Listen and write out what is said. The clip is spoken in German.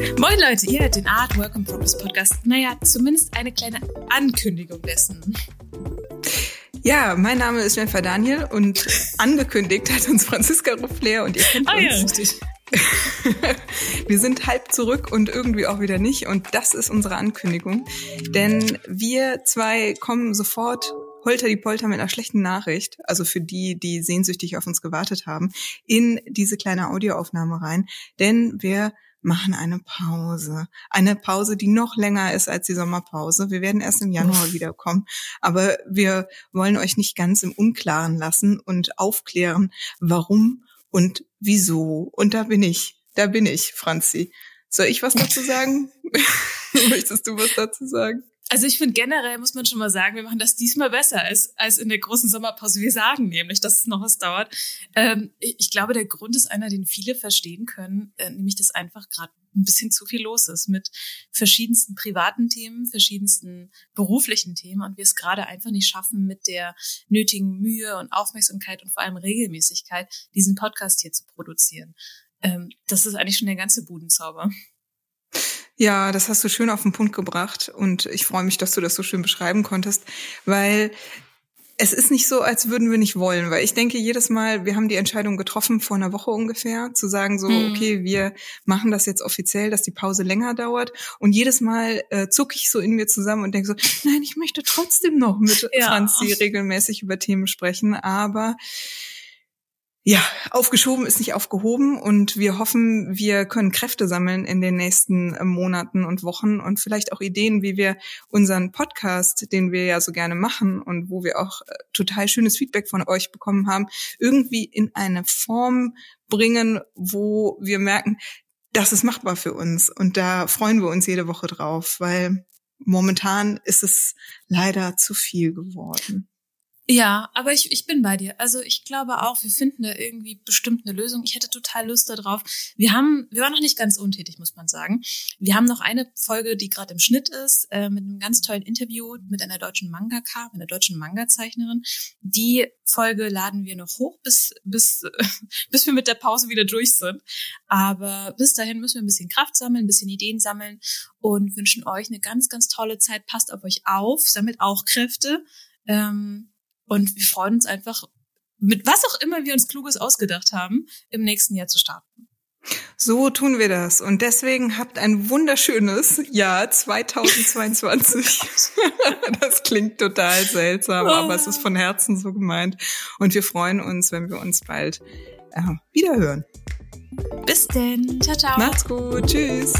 Moin Leute, ihr hört den Art Work in Progress Podcast. Naja, zumindest eine kleine Ankündigung dessen. Ja, mein Name ist Jennifer Daniel und angekündigt hat uns Franziska Ruffler und ihr kennt Ah uns. ja, richtig. Wir sind halb zurück und irgendwie auch wieder nicht und das ist unsere Ankündigung, denn wir zwei kommen sofort holter die Polter mit einer schlechten Nachricht, also für die, die sehnsüchtig auf uns gewartet haben, in diese kleine Audioaufnahme rein, denn wir machen eine Pause. Eine Pause, die noch länger ist als die Sommerpause. Wir werden erst im Januar wiederkommen, aber wir wollen euch nicht ganz im Unklaren lassen und aufklären, warum und wieso. Und da bin ich, da bin ich, Franzi. Soll ich was dazu sagen? Möchtest du was dazu sagen? Also ich finde generell muss man schon mal sagen, wir machen das diesmal besser als, als in der großen Sommerpause. Wir sagen nämlich, dass es noch was dauert. Ähm, ich, glaube, der Grund ist einer, den viele verstehen können, äh, nämlich dass einfach gerade ein bisschen zu viel los ist mit verschiedensten privaten Themen, verschiedensten beruflichen Themen und wir es gerade einfach nicht schaffen, mit der nötigen Mühe und Aufmerksamkeit und vor allem Regelmäßigkeit diesen Podcast hier zu produzieren. Ähm, das ist eigentlich schon der ganze Budenzauber. Ja, das hast du schön auf den Punkt gebracht und ich freue mich, dass du das so schön beschreiben konntest, weil es ist nicht so, als würden wir nicht wollen, weil ich denke jedes Mal, wir haben die Entscheidung getroffen vor einer Woche ungefähr, zu sagen so, Mhm. okay, wir machen das jetzt offiziell, dass die Pause länger dauert und jedes Mal äh, zucke ich so in mir zusammen und denke so, nein, ich möchte trotzdem noch mit Ja. Franzi regelmäßig über Themen sprechen, aber ja, aufgeschoben ist nicht aufgehoben und wir hoffen, wir können Kräfte sammeln in den nächsten äh, Monaten und Wochen und vielleicht auch Ideen, wie wir unseren Podcast, den wir ja so gerne machen und wo wir auch äh, total schönes Feedback von euch bekommen haben, irgendwie in eine Form bringen, wo wir merken, das ist machbar für uns und da freuen wir uns jede Woche drauf, weil momentan ist es leider zu viel geworden. Ja, aber ich, ich bin bei dir. Also ich glaube auch, wir finden da irgendwie bestimmt eine Lösung. Ich hätte total Lust darauf. Wir haben, wir waren noch nicht ganz untätig, muss man sagen. Wir haben noch eine Folge, die gerade im Schnitt ist, äh, mit einem ganz tollen Interview mit einer deutschen Mangaka, mit einer deutschen Manga-Zeichnerin. Die Folge laden wir noch hoch, bis, bis, bis wir mit der Pause wieder durch sind. Aber bis dahin müssen wir ein bisschen Kraft sammeln, ein bisschen Ideen sammeln und wünschen euch eine ganz, ganz tolle Zeit. Passt auf euch auf, sammelt auch Kräfte. Ähm, und wir freuen uns einfach, mit was auch immer wir uns Kluges ausgedacht haben, im nächsten Jahr zu starten. So tun wir das. Und deswegen habt ein wunderschönes Jahr 2022. das klingt total seltsam, ah. aber es ist von Herzen so gemeint. Und wir freuen uns, wenn wir uns bald äh, wiederhören. Bis denn. Ciao, ciao. Macht's gut. Tschüss.